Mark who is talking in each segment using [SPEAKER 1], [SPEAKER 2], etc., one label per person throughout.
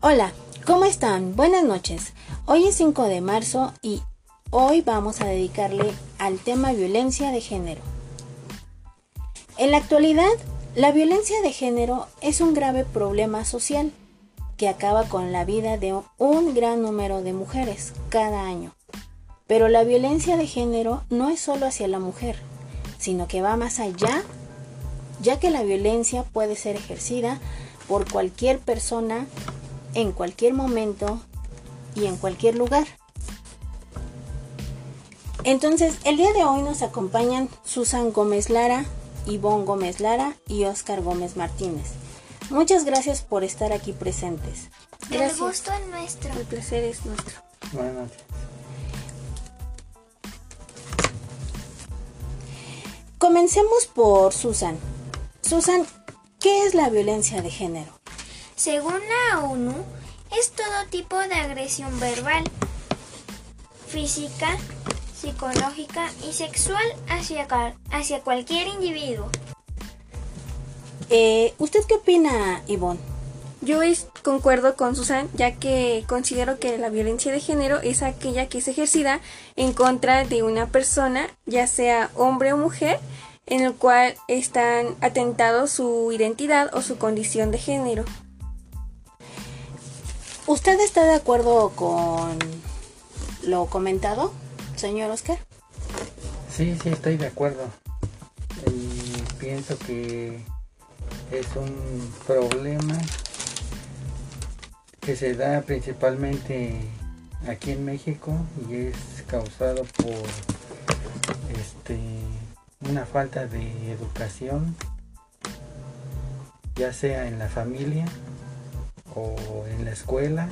[SPEAKER 1] Hola, ¿cómo están? Buenas noches. Hoy es 5 de marzo y hoy vamos a dedicarle al tema violencia de género. En la actualidad, la violencia de género es un grave problema social que acaba con la vida de un gran número de mujeres cada año. Pero la violencia de género no es solo hacia la mujer, sino que va más allá, ya que la violencia puede ser ejercida por cualquier persona en cualquier momento y en cualquier lugar. Entonces, el día de hoy nos acompañan Susan Gómez Lara, Ivonne Gómez Lara y Oscar Gómez Martínez. Muchas gracias por estar aquí presentes.
[SPEAKER 2] El gusto es nuestro.
[SPEAKER 1] El placer es nuestro.
[SPEAKER 3] Buenas noches.
[SPEAKER 1] Comencemos por Susan. Susan, ¿qué es la violencia de género?
[SPEAKER 2] Según la ONU, es todo tipo de agresión verbal, física, psicológica y sexual hacia, hacia cualquier individuo.
[SPEAKER 1] Eh, ¿Usted qué opina, Ivonne?
[SPEAKER 4] Yo concuerdo con Susan, ya que considero que la violencia de género es aquella que es ejercida en contra de una persona, ya sea hombre o mujer, en el cual están atentados su identidad o su condición de género.
[SPEAKER 1] ¿Usted está de acuerdo con lo comentado, señor Oscar?
[SPEAKER 3] Sí, sí, estoy de acuerdo. Pienso que es un problema que se da principalmente aquí en México y es causado por este una falta de educación ya sea en la familia o en la escuela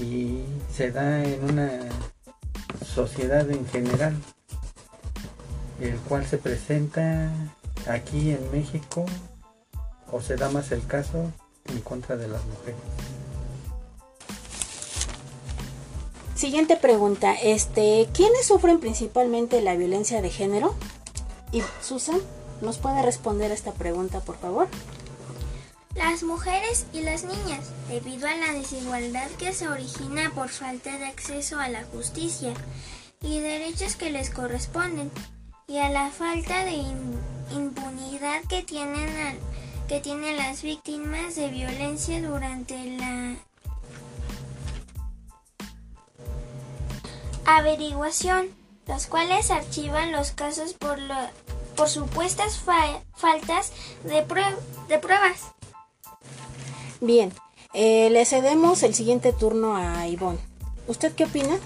[SPEAKER 3] y se da en una sociedad en general, el cual se presenta aquí en México o se da más el caso en contra de las mujeres.
[SPEAKER 1] Siguiente pregunta, este, ¿quiénes sufren principalmente la violencia de género? Y Susan, ¿nos puede responder a esta pregunta, por favor?
[SPEAKER 2] Las mujeres y las niñas, debido a la desigualdad que se origina por falta de acceso a la justicia y derechos que les corresponden, y a la falta de impunidad que tienen, que tienen las víctimas de violencia durante la averiguación, los cuales archivan los casos por, por supuestas faltas de, de pruebas.
[SPEAKER 1] Bien, eh, le cedemos el siguiente turno a Ivonne. ¿Usted qué opina?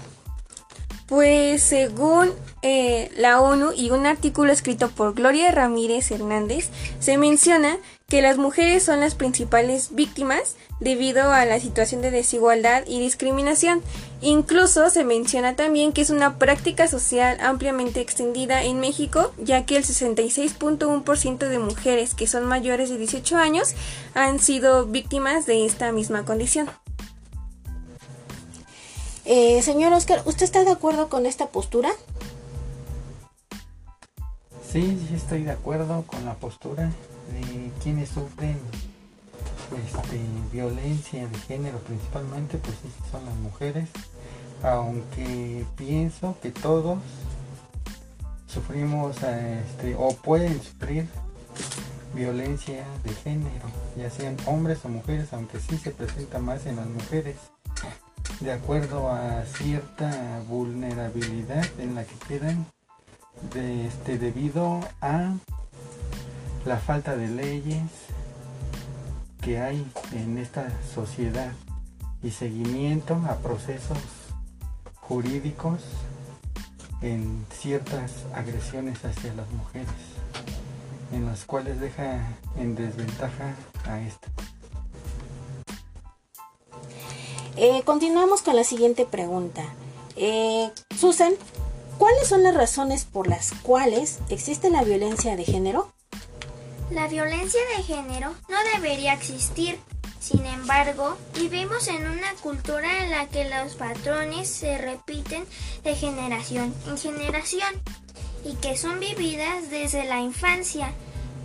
[SPEAKER 4] Pues según eh, la ONU y un artículo escrito por Gloria Ramírez Hernández, se menciona que las mujeres son las principales víctimas debido a la situación de desigualdad y discriminación. Incluso se menciona también que es una práctica social ampliamente extendida en México, ya que el 66.1% de mujeres que son mayores de 18 años han sido víctimas de esta misma condición.
[SPEAKER 1] Eh, señor Oscar, ¿usted está de acuerdo con esta postura?
[SPEAKER 3] Sí, sí estoy de acuerdo con la postura de quienes sufren este, violencia de género principalmente, pues sí, son las mujeres, aunque pienso que todos sufrimos este, o pueden sufrir violencia de género, ya sean hombres o mujeres, aunque sí se presenta más en las mujeres, de acuerdo a cierta vulnerabilidad en la que quedan este, debido a la falta de leyes que hay en esta sociedad y seguimiento a procesos jurídicos en ciertas agresiones hacia las mujeres, en las cuales deja en desventaja a esta.
[SPEAKER 1] Eh, continuamos con la siguiente pregunta. Eh, Susan, ¿cuáles son las razones por las cuales existe la violencia de género?
[SPEAKER 2] La violencia de género no debería existir. Sin embargo, vivimos en una cultura en la que los patrones se repiten de generación en generación y que son vividas desde la infancia.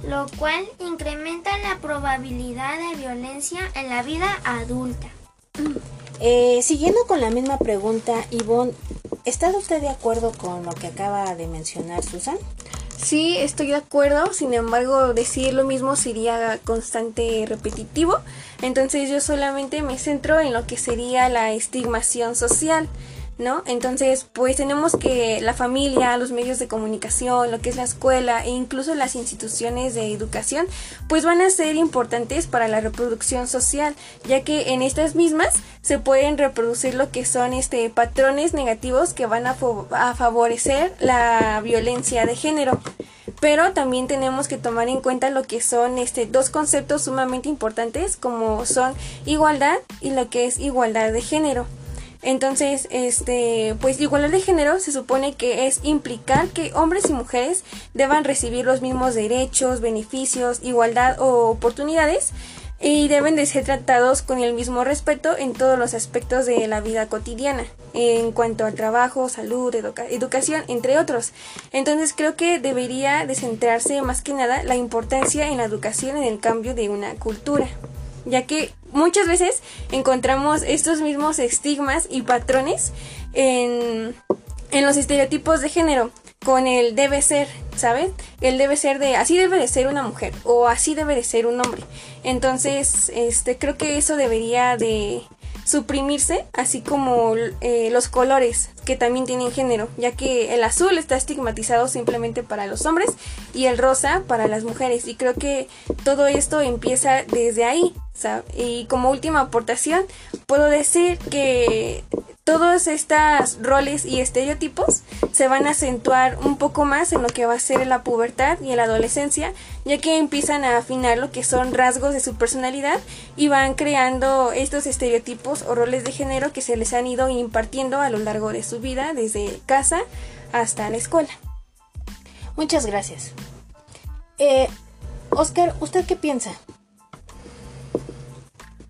[SPEAKER 2] lo cual incrementa la probabilidad de violencia en la vida adulta.
[SPEAKER 1] Eh, siguiendo con la misma pregunta, Ivonne, ¿está usted de acuerdo con lo que acaba de mencionar Susan?
[SPEAKER 4] Sí, estoy de acuerdo, sin embargo decir lo mismo sería constante repetitivo, entonces yo solamente me centro en lo que sería la estigmación social. ¿No? Entonces, pues tenemos que la familia, los medios de comunicación, lo que es la escuela e incluso las instituciones de educación, pues van a ser importantes para la reproducción social, ya que en estas mismas se pueden reproducir lo que son este patrones negativos que van a, a favorecer la violencia de género pero también tenemos que tomar en cuenta lo que son este dos conceptos sumamente importantes como son igualdad y lo que es igualdad de género. Entonces, este, pues igualdad de género se supone que es implicar que hombres y mujeres deban recibir los mismos derechos, beneficios, igualdad o oportunidades y deben de ser tratados con el mismo respeto en todos los aspectos de la vida cotidiana, en cuanto al trabajo, salud, educación, entre otros. Entonces creo que debería de centrarse más que nada la importancia en la educación en el cambio de una cultura ya que muchas veces encontramos estos mismos estigmas y patrones en, en los estereotipos de género con el debe ser, ¿sabes? El debe ser de así debe de ser una mujer o así debe de ser un hombre. Entonces, este creo que eso debería de suprimirse, así como eh, los colores que también tienen género, ya que el azul está estigmatizado simplemente para los hombres y el rosa para las mujeres. Y creo que todo esto empieza desde ahí. Y como última aportación, puedo decir que todos estos roles y estereotipos se van a acentuar un poco más en lo que va a ser la pubertad y la adolescencia, ya que empiezan a afinar lo que son rasgos de su personalidad y van creando estos estereotipos o roles de género que se les han ido impartiendo a lo largo de su vida, desde casa hasta la escuela.
[SPEAKER 1] Muchas gracias. Eh, Oscar, ¿usted qué piensa?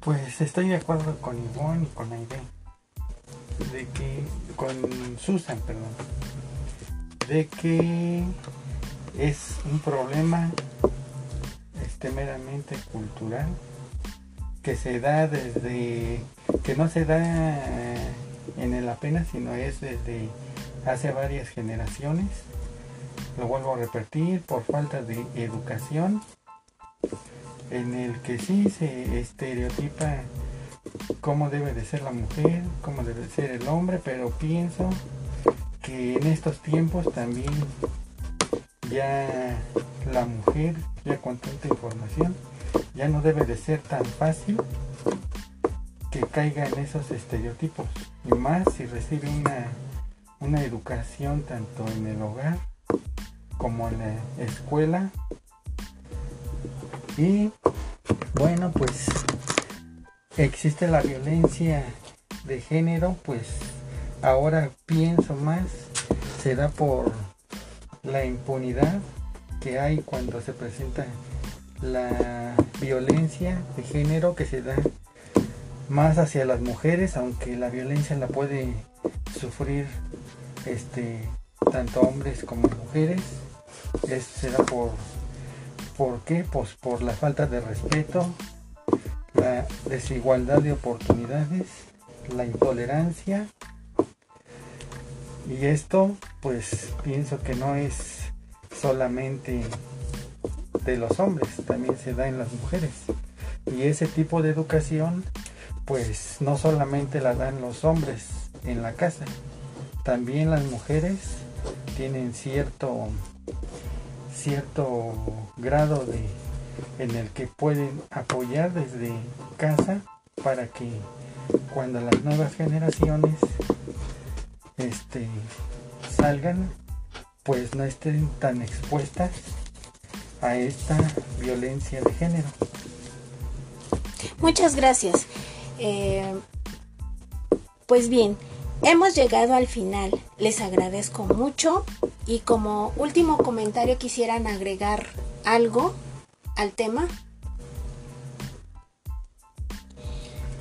[SPEAKER 3] Pues estoy de acuerdo con Ivonne y con Aide. De que. con Susan, perdón. De que es un problema este meramente cultural que se da desde. que no se da en el apenas, sino es desde hace varias generaciones. Lo vuelvo a repetir, por falta de educación en el que sí se estereotipa cómo debe de ser la mujer, cómo debe ser el hombre, pero pienso que en estos tiempos también ya la mujer, ya con tanta información, ya no debe de ser tan fácil que caiga en esos estereotipos. Y más si recibe una, una educación tanto en el hogar como en la escuela y bueno, pues existe la violencia de género, pues ahora pienso más, se da por la impunidad que hay cuando se presenta la violencia de género que se da más hacia las mujeres, aunque la violencia la puede sufrir este tanto hombres como mujeres. Es, se da por ¿Por qué? Pues por la falta de respeto, la desigualdad de oportunidades, la intolerancia. Y esto pues pienso que no es solamente de los hombres, también se da en las mujeres. Y ese tipo de educación pues no solamente la dan los hombres en la casa, también las mujeres tienen cierto cierto grado de en el que pueden apoyar desde casa para que cuando las nuevas generaciones este salgan pues no estén tan expuestas a esta violencia de género.
[SPEAKER 1] Muchas gracias. Eh, pues bien, hemos llegado al final. Les agradezco mucho y como último comentario quisieran agregar algo al tema.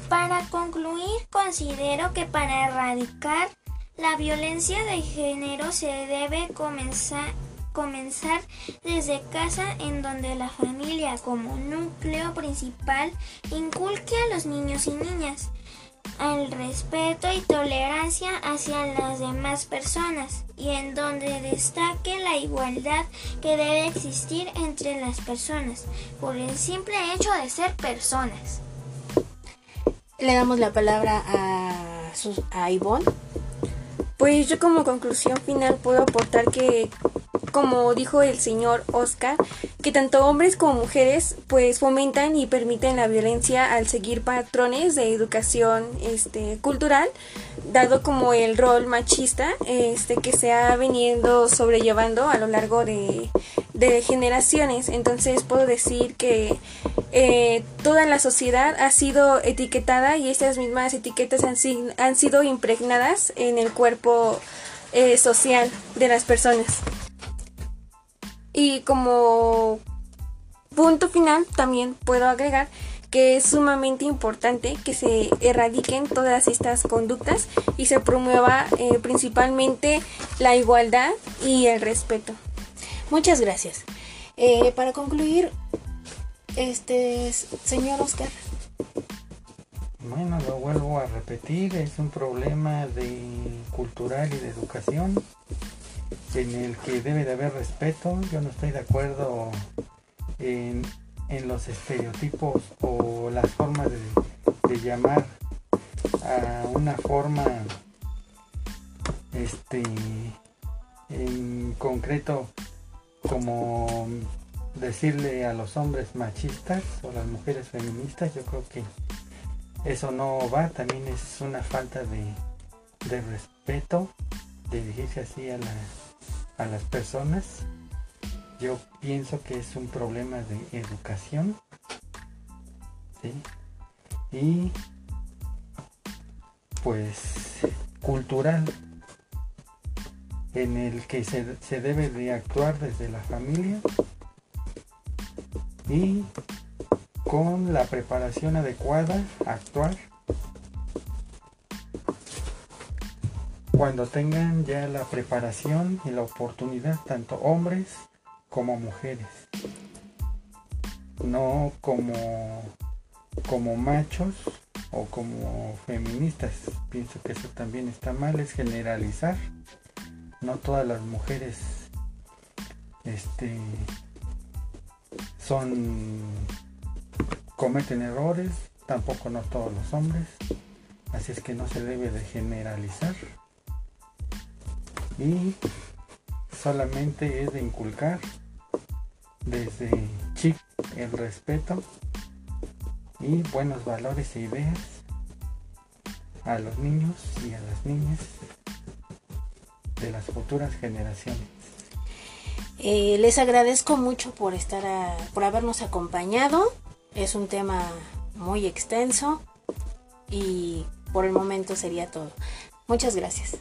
[SPEAKER 2] Para concluir, considero que para erradicar la violencia de género se debe comenzar comenzar desde casa en donde la familia como núcleo principal inculque a los niños y niñas el respeto y tolerancia hacia las demás personas y en donde destaque la igualdad que debe existir entre las personas por el simple hecho de ser personas.
[SPEAKER 1] Le damos la palabra a, a Ivonne.
[SPEAKER 4] Pues yo como conclusión final puedo aportar que como dijo el señor Oscar, que tanto hombres como mujeres pues fomentan y permiten la violencia al seguir patrones de educación este, cultural, dado como el rol machista este, que se ha venido sobrellevando a lo largo de, generaciones. Entonces puedo decir que eh, toda la sociedad ha sido etiquetada y estas mismas etiquetas han, sido impregnadas en el cuerpo eh, social de las personas. Y como punto final también puedo agregar que es sumamente importante que se erradiquen todas estas conductas y se promueva eh, principalmente la igualdad y el respeto.
[SPEAKER 1] Muchas gracias. Eh, para concluir, este señor Oscar.
[SPEAKER 3] Bueno, lo vuelvo a repetir, es un problema de cultural y de educación en el que debe de haber respeto. Yo no estoy de acuerdo en, los estereotipos o las formas de, llamar a una forma este en concreto como decirle a los hombres machistas o las mujeres feministas yo creo que eso no va también es una falta de, de respeto dirigirse así a la a las personas. Yo pienso que es un problema de educación. Y pues cultural en el que se, se debe de actuar desde la familia y con la preparación adecuada actuar cuando tengan ya la preparación y la oportunidad, tanto hombres como mujeres. No como, como machos o como feministas. Pienso que eso también está mal, es generalizar. No todas las mujeres este, son cometen errores, tampoco no todos los hombres. Así es que no se debe de generalizar y solamente es de inculcar desde chico el respeto y buenos valores e ideas a los niños y a las niñas de las futuras generaciones.
[SPEAKER 1] Eh, les agradezco mucho por estar por habernos acompañado. Es un tema muy extenso y por el momento sería todo. Muchas.
[SPEAKER 3] Gracias.